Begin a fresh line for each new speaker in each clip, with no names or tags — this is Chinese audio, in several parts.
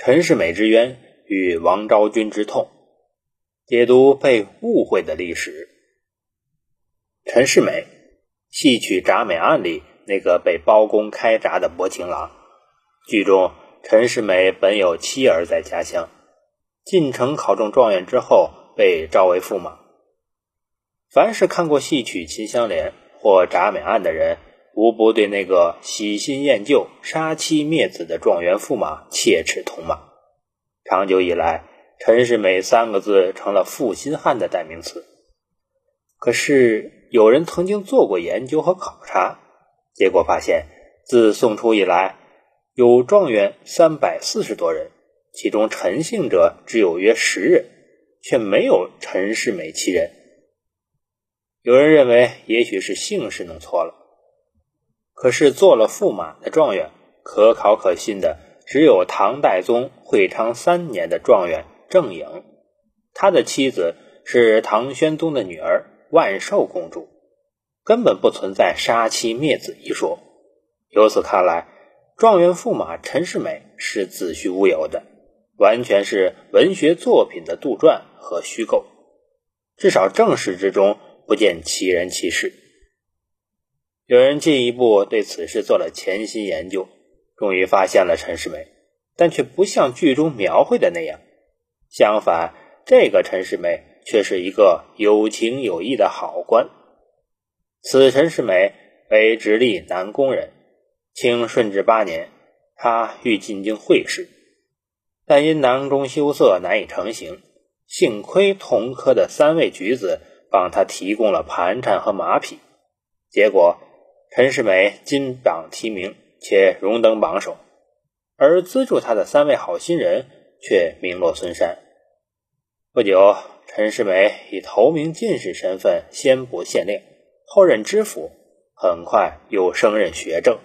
陈世美之冤与王昭君之痛，解读被误会的历史。陈世美，戏曲铡美案里那个被包公开铡的薄情郎。剧中，陈世美本有妻儿在家乡，进城考中状元之后，被召为驸马。凡是看过戏曲《秦香莲》或《铡美案》的人，无不对那个喜新厌旧、杀妻灭子的状元驸马切齿痛骂。长久以来，陈世美三个字成了负心汉的代名词。可是，有人曾经做过研究和考察，结果发现，自宋初以来，有状元三百四十多人，其中陈姓者只有约十人，却没有陈世美其人。有人认为，也许是姓氏弄错了。可是做了驸马的状元，可考可信的只有唐代宗会昌三年的状元郑颖，他的妻子是唐宣宗的女儿万寿公主，根本不存在杀妻灭子一说。由此看来，状元驸马陈世美是子虚乌有的，完全是文学作品的杜撰和虚构，至少正史之中不见其人其事。有人进一步对此事做了潜心研究，终于发现了陈世美，但却不像剧中描绘的那样。相反，这个陈世美却是一个有情有义的好官。此陈世美为直隶南宫人，清顺治八年，他欲进京会试，但因囊中羞涩难以成行，幸亏同科的三位举子帮他提供了盘缠和马匹，结果。陈世美金榜题名，且荣登榜首，而资助他的三位好心人却名落孙山。不久，陈世美以头名进士身份先博县令，后任知府，很快又升任学政。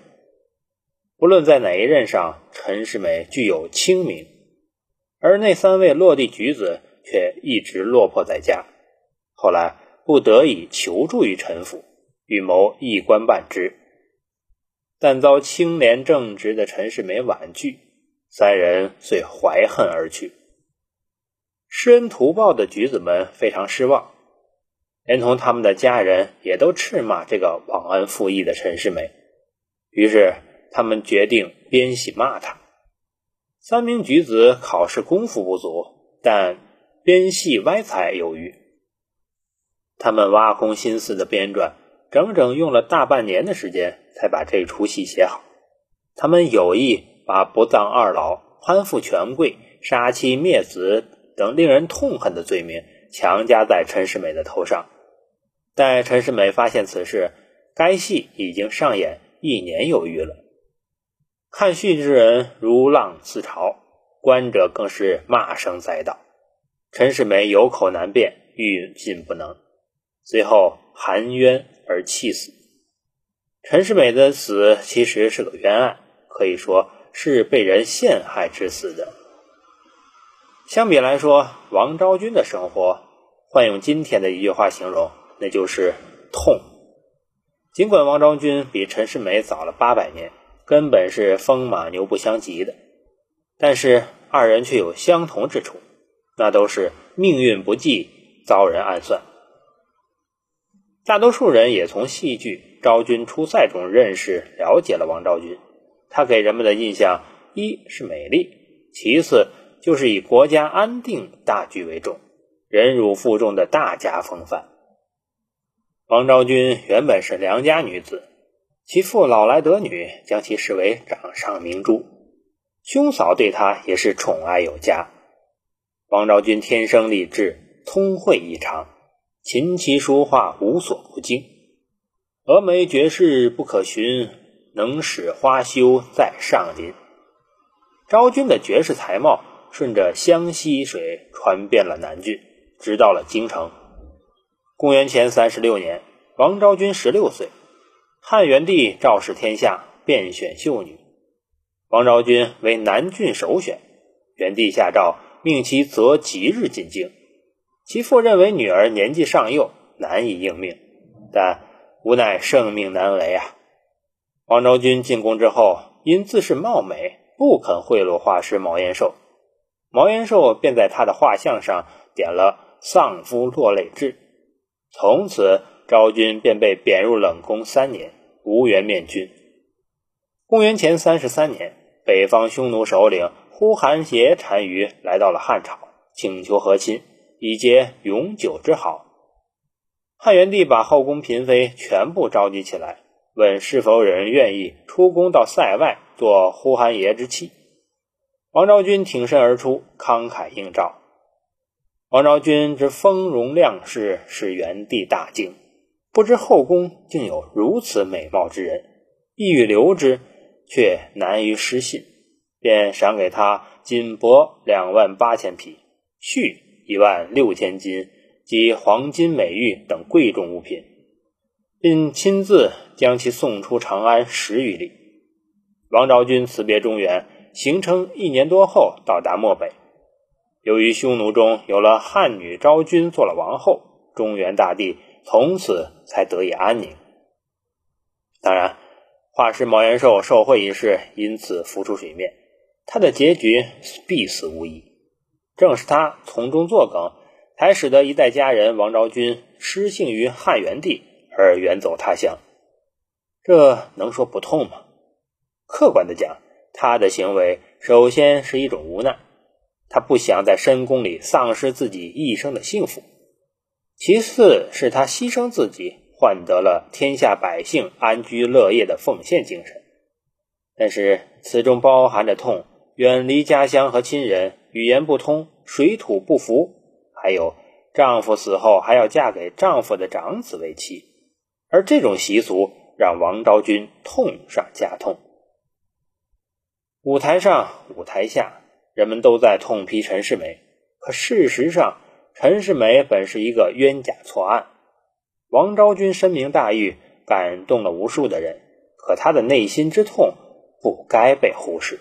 不论在哪一任上，陈世美具有清名，而那三位落地举子却一直落魄在家。后来不得已求助于陈府。预谋一官半职，但遭清廉正直的陈世美婉拒，三人遂怀恨而去。施恩图报的举子们非常失望，连同他们的家人也都斥骂这个忘恩负义的陈世美。于是他们决定编戏骂他。三名举子考试功夫不足，但编戏歪才有余。他们挖空心思的编撰。整整用了大半年的时间才把这出戏写好。他们有意把不当二老、攀附权贵、杀妻灭子等令人痛恨的罪名强加在陈世美的头上。待陈世美发现此事，该戏已经上演一年有余了。看戏之人如浪似潮，观者更是骂声载道。陈世美有口难辩，欲进不能，随后含冤。而气死。陈世美的死其实是个冤案，可以说是被人陷害致死的。相比来说，王昭君的生活，换用今天的一句话形容，那就是痛。尽管王昭君比陈世美早了八百年，根本是风马牛不相及的，但是二人却有相同之处，那都是命运不济，遭人暗算。大多数人也从戏剧《昭君出塞》中认识、了解了王昭君。她给人们的印象，一是美丽，其次就是以国家安定大局为重，忍辱负重的大家风范。王昭君原本是良家女子，其父老来得女，将其视为掌上明珠，兄嫂对她也是宠爱有加。王昭君天生丽质，聪慧异常。琴棋书画无所不精，峨眉绝世不可寻，能使花羞在上林。昭君的绝世才貌顺着湘西水传遍了南郡，直到了京城。公元前三十六年，王昭君十六岁，汉元帝昭示天下，遍选秀女，王昭君为南郡首选。元帝下诏命其择吉日进京。其父认为女儿年纪尚幼，难以应命，但无奈圣命难违啊。王昭君进宫之后，因自恃貌美，不肯贿赂画师毛延寿，毛延寿便在他的画像上点了丧夫落泪痣。从此，昭君便被贬入冷宫三年，无缘面君。公元前三十三年，北方匈奴首领呼韩邪单于来到了汉朝，请求和亲，以结永久之好。汉元帝把后宫嫔妃全部召集起来，问是否有人愿意出宫到塞外做呼韩邪之妻。王昭君挺身而出，慷慨应召。王昭君之丰容亮世，使元帝大惊，不知后宫竟有如此美貌之人，意欲留之，却难于失信，便赏给他锦帛两万八千匹，絮一万六千斤及黄金美玉等贵重物品，并亲自将其送出长安十余里。王昭君辞别中原。行程一年多后到达漠北，由于匈奴中有了汉女昭君做了王后，中原大地从此才得以安宁。当然，画师毛延寿受贿一事因此浮出水面，他的结局必死无疑。正是他从中作梗，才使得一代佳人王昭君失信于汉元帝而远走他乡。这能说不痛吗？客观的讲。他的行为首先是一种无奈，他不想在深宫里丧失自己一生的幸福；其次是他牺牲自己，换得了天下百姓安居乐业的奉献精神。但是此中包含着痛，远离家乡和亲人，语言不通，水土不服，还有丈夫死后还要嫁给丈夫的长子为妻，而这种习俗让王昭君痛上加痛。舞台上，舞台下，人们都在痛批陈世美。可事实上，陈世美本是一个冤假错案。王昭君深明大义，感动了无数的人，可她的内心之痛不该被忽视。